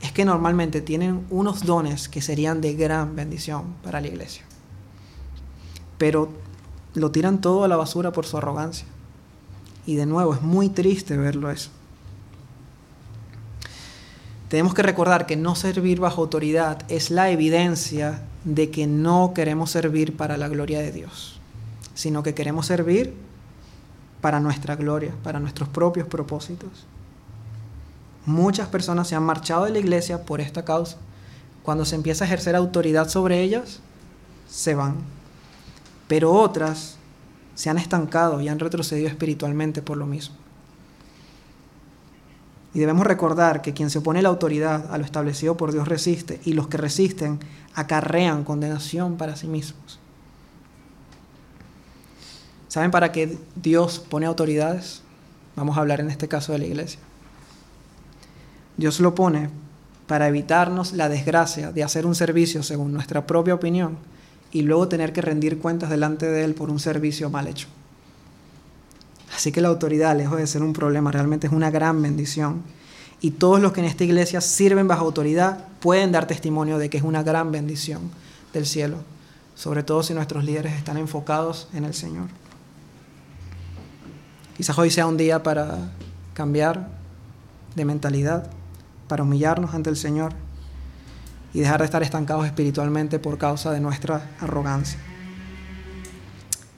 es que normalmente tienen unos dones que serían de gran bendición para la iglesia. Pero lo tiran todo a la basura por su arrogancia. Y de nuevo, es muy triste verlo eso. Tenemos que recordar que no servir bajo autoridad es la evidencia de que no queremos servir para la gloria de Dios, sino que queremos servir para nuestra gloria, para nuestros propios propósitos. Muchas personas se han marchado de la iglesia por esta causa. Cuando se empieza a ejercer autoridad sobre ellas, se van. Pero otras se han estancado y han retrocedido espiritualmente por lo mismo. Y debemos recordar que quien se opone a la autoridad, a lo establecido por Dios, resiste, y los que resisten acarrean condenación para sí mismos. ¿Saben para qué Dios pone autoridades? Vamos a hablar en este caso de la iglesia. Dios lo pone para evitarnos la desgracia de hacer un servicio según nuestra propia opinión y luego tener que rendir cuentas delante de Él por un servicio mal hecho. Así que la autoridad, lejos de ser un problema, realmente es una gran bendición. Y todos los que en esta iglesia sirven bajo autoridad pueden dar testimonio de que es una gran bendición del cielo, sobre todo si nuestros líderes están enfocados en el Señor. Quizás hoy sea un día para cambiar de mentalidad para humillarnos ante el Señor y dejar de estar estancados espiritualmente por causa de nuestra arrogancia.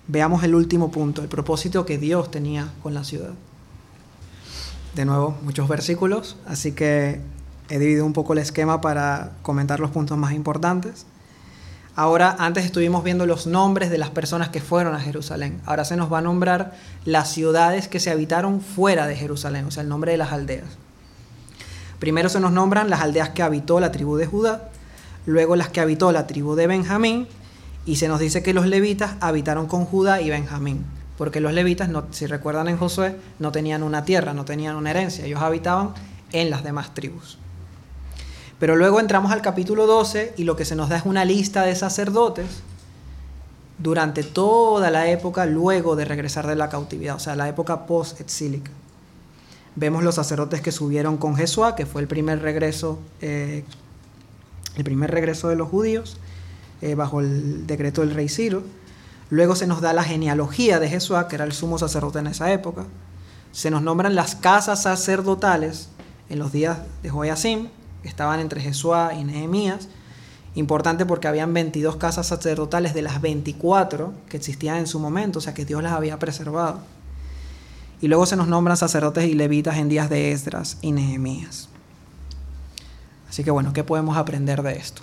Veamos el último punto, el propósito que Dios tenía con la ciudad. De nuevo, muchos versículos, así que he dividido un poco el esquema para comentar los puntos más importantes. Ahora, antes estuvimos viendo los nombres de las personas que fueron a Jerusalén. Ahora se nos va a nombrar las ciudades que se habitaron fuera de Jerusalén, o sea, el nombre de las aldeas. Primero se nos nombran las aldeas que habitó la tribu de Judá, luego las que habitó la tribu de Benjamín, y se nos dice que los levitas habitaron con Judá y Benjamín, porque los levitas, si recuerdan en Josué, no tenían una tierra, no tenían una herencia, ellos habitaban en las demás tribus. Pero luego entramos al capítulo 12 y lo que se nos da es una lista de sacerdotes durante toda la época luego de regresar de la cautividad, o sea, la época post-exílica. Vemos los sacerdotes que subieron con Jesús, que fue el primer regreso, eh, el primer regreso de los judíos eh, bajo el decreto del rey Ciro. Luego se nos da la genealogía de Jesús, que era el sumo sacerdote en esa época. Se nos nombran las casas sacerdotales en los días de Joasim, que estaban entre Jesús y Nehemías. Importante porque habían 22 casas sacerdotales de las 24 que existían en su momento, o sea que Dios las había preservado. Y luego se nos nombran sacerdotes y levitas en días de Esdras y Nehemías. Así que bueno, ¿qué podemos aprender de esto?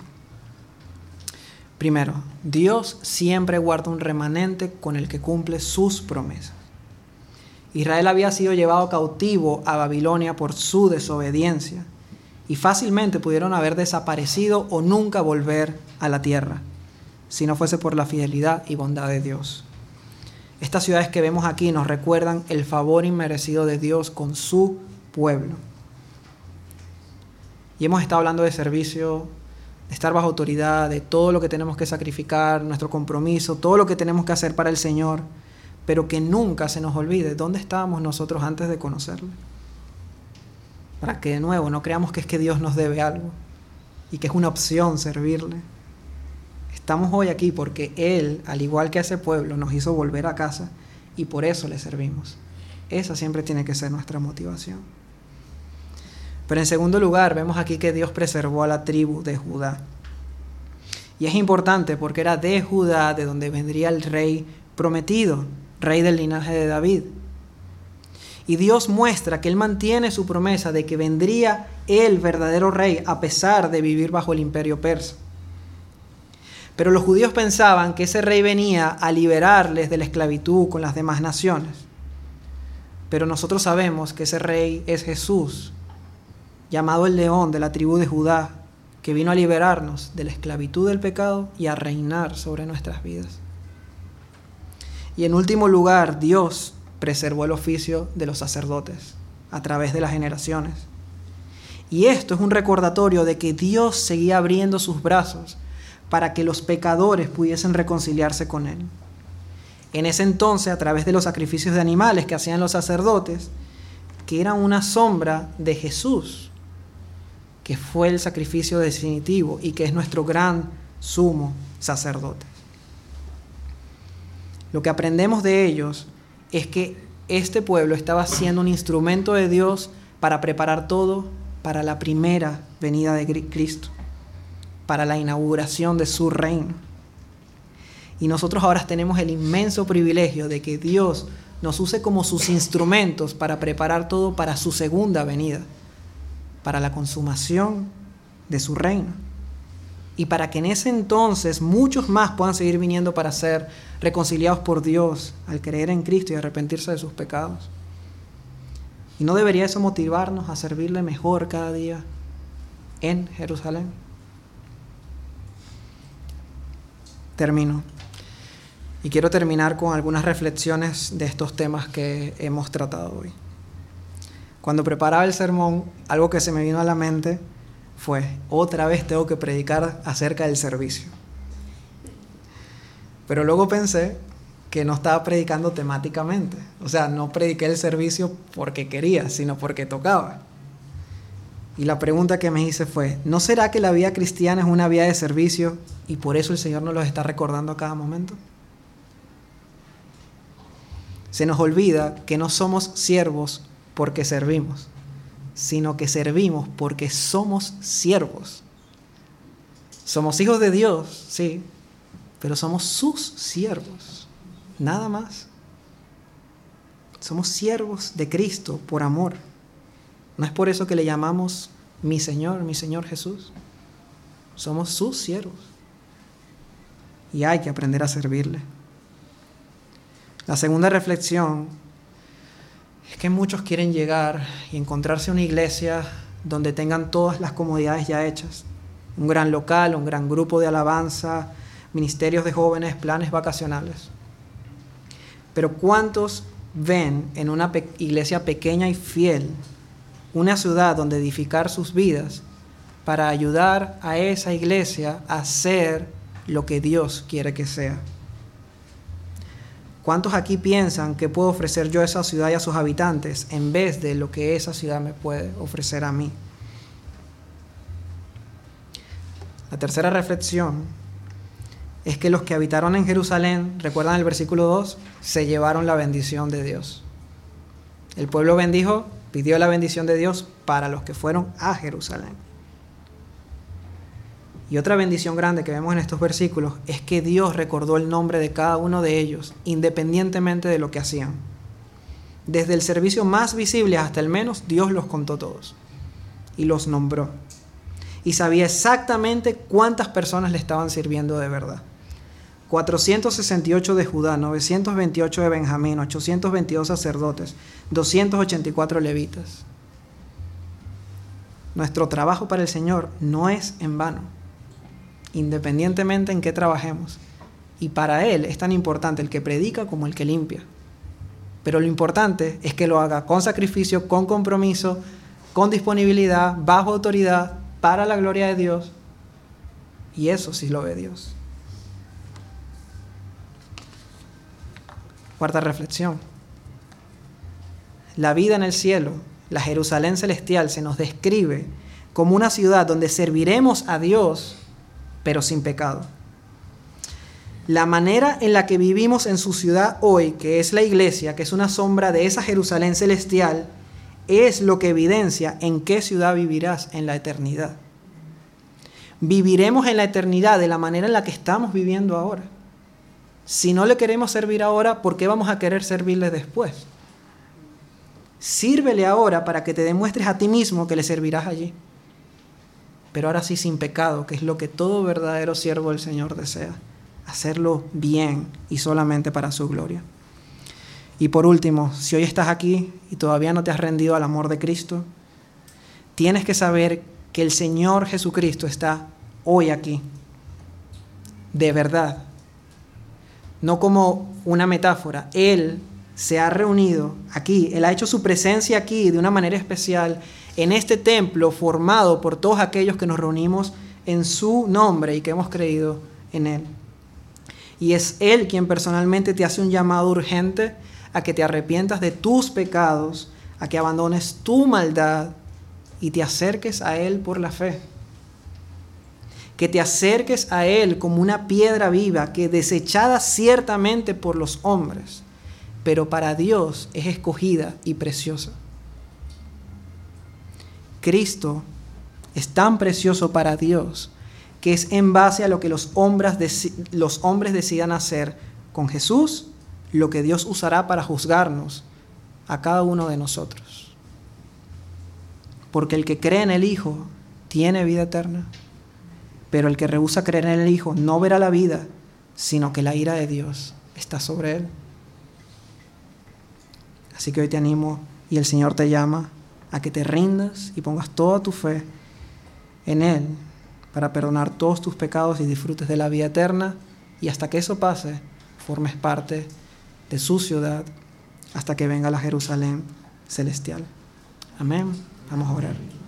Primero, Dios siempre guarda un remanente con el que cumple sus promesas. Israel había sido llevado cautivo a Babilonia por su desobediencia y fácilmente pudieron haber desaparecido o nunca volver a la tierra, si no fuese por la fidelidad y bondad de Dios. Estas ciudades que vemos aquí nos recuerdan el favor inmerecido de Dios con su pueblo. Y hemos estado hablando de servicio, de estar bajo autoridad, de todo lo que tenemos que sacrificar, nuestro compromiso, todo lo que tenemos que hacer para el Señor, pero que nunca se nos olvide dónde estábamos nosotros antes de conocerle. Para que de nuevo no creamos que es que Dios nos debe algo y que es una opción servirle. Estamos hoy aquí porque Él, al igual que ese pueblo, nos hizo volver a casa y por eso le servimos. Esa siempre tiene que ser nuestra motivación. Pero en segundo lugar, vemos aquí que Dios preservó a la tribu de Judá. Y es importante porque era de Judá de donde vendría el rey prometido, rey del linaje de David. Y Dios muestra que Él mantiene su promesa de que vendría el verdadero rey a pesar de vivir bajo el imperio persa. Pero los judíos pensaban que ese rey venía a liberarles de la esclavitud con las demás naciones. Pero nosotros sabemos que ese rey es Jesús, llamado el león de la tribu de Judá, que vino a liberarnos de la esclavitud del pecado y a reinar sobre nuestras vidas. Y en último lugar, Dios preservó el oficio de los sacerdotes a través de las generaciones. Y esto es un recordatorio de que Dios seguía abriendo sus brazos para que los pecadores pudiesen reconciliarse con Él. En ese entonces, a través de los sacrificios de animales que hacían los sacerdotes, que eran una sombra de Jesús, que fue el sacrificio definitivo y que es nuestro gran sumo sacerdote. Lo que aprendemos de ellos es que este pueblo estaba siendo un instrumento de Dios para preparar todo para la primera venida de Cristo para la inauguración de su reino. Y nosotros ahora tenemos el inmenso privilegio de que Dios nos use como sus instrumentos para preparar todo para su segunda venida, para la consumación de su reino. Y para que en ese entonces muchos más puedan seguir viniendo para ser reconciliados por Dios al creer en Cristo y arrepentirse de sus pecados. ¿Y no debería eso motivarnos a servirle mejor cada día en Jerusalén? Termino. Y quiero terminar con algunas reflexiones de estos temas que hemos tratado hoy. Cuando preparaba el sermón, algo que se me vino a la mente fue, otra vez tengo que predicar acerca del servicio. Pero luego pensé que no estaba predicando temáticamente. O sea, no prediqué el servicio porque quería, sino porque tocaba. Y la pregunta que me hice fue, ¿no será que la vida cristiana es una vida de servicio y por eso el Señor nos lo está recordando a cada momento? Se nos olvida que no somos siervos porque servimos, sino que servimos porque somos siervos. Somos hijos de Dios, sí, pero somos sus siervos, nada más. Somos siervos de Cristo por amor. ¿No es por eso que le llamamos mi Señor, mi Señor Jesús? Somos sus siervos. Y hay que aprender a servirle. La segunda reflexión es que muchos quieren llegar y encontrarse una iglesia donde tengan todas las comodidades ya hechas. Un gran local, un gran grupo de alabanza, ministerios de jóvenes, planes vacacionales. Pero ¿cuántos ven en una iglesia pequeña y fiel una ciudad donde edificar sus vidas para ayudar a esa iglesia a ser lo que Dios quiere que sea. ¿Cuántos aquí piensan que puedo ofrecer yo a esa ciudad y a sus habitantes en vez de lo que esa ciudad me puede ofrecer a mí? La tercera reflexión es que los que habitaron en Jerusalén, recuerdan el versículo 2, se llevaron la bendición de Dios. El pueblo bendijo pidió la bendición de Dios para los que fueron a Jerusalén. Y otra bendición grande que vemos en estos versículos es que Dios recordó el nombre de cada uno de ellos, independientemente de lo que hacían. Desde el servicio más visible hasta el menos, Dios los contó todos y los nombró. y sabía exactamente cuántas personas le estaban sirviendo de verdad. 468 de Judá, 928 de Benjamín, 822 sacerdotes, 284 levitas. Nuestro trabajo para el Señor no es en vano, independientemente en qué trabajemos. Y para Él es tan importante el que predica como el que limpia. Pero lo importante es que lo haga con sacrificio, con compromiso, con disponibilidad, bajo autoridad, para la gloria de Dios. Y eso sí lo ve Dios. Cuarta reflexión. La vida en el cielo, la Jerusalén celestial, se nos describe como una ciudad donde serviremos a Dios, pero sin pecado. La manera en la que vivimos en su ciudad hoy, que es la iglesia, que es una sombra de esa Jerusalén celestial, es lo que evidencia en qué ciudad vivirás en la eternidad. Viviremos en la eternidad de la manera en la que estamos viviendo ahora. Si no le queremos servir ahora, ¿por qué vamos a querer servirle después? Sírvele ahora para que te demuestres a ti mismo que le servirás allí. Pero ahora sí sin pecado, que es lo que todo verdadero siervo del Señor desea. Hacerlo bien y solamente para su gloria. Y por último, si hoy estás aquí y todavía no te has rendido al amor de Cristo, tienes que saber que el Señor Jesucristo está hoy aquí. De verdad no como una metáfora. Él se ha reunido aquí, Él ha hecho su presencia aquí de una manera especial en este templo formado por todos aquellos que nos reunimos en su nombre y que hemos creído en Él. Y es Él quien personalmente te hace un llamado urgente a que te arrepientas de tus pecados, a que abandones tu maldad y te acerques a Él por la fe que te acerques a Él como una piedra viva que desechada ciertamente por los hombres, pero para Dios es escogida y preciosa. Cristo es tan precioso para Dios que es en base a lo que los hombres, los hombres decidan hacer con Jesús, lo que Dios usará para juzgarnos a cada uno de nosotros. Porque el que cree en el Hijo tiene vida eterna. Pero el que rehúsa creer en el Hijo no verá la vida, sino que la ira de Dios está sobre él. Así que hoy te animo y el Señor te llama a que te rindas y pongas toda tu fe en Él para perdonar todos tus pecados y disfrutes de la vida eterna y hasta que eso pase, formes parte de su ciudad hasta que venga la Jerusalén celestial. Amén. Vamos a orar.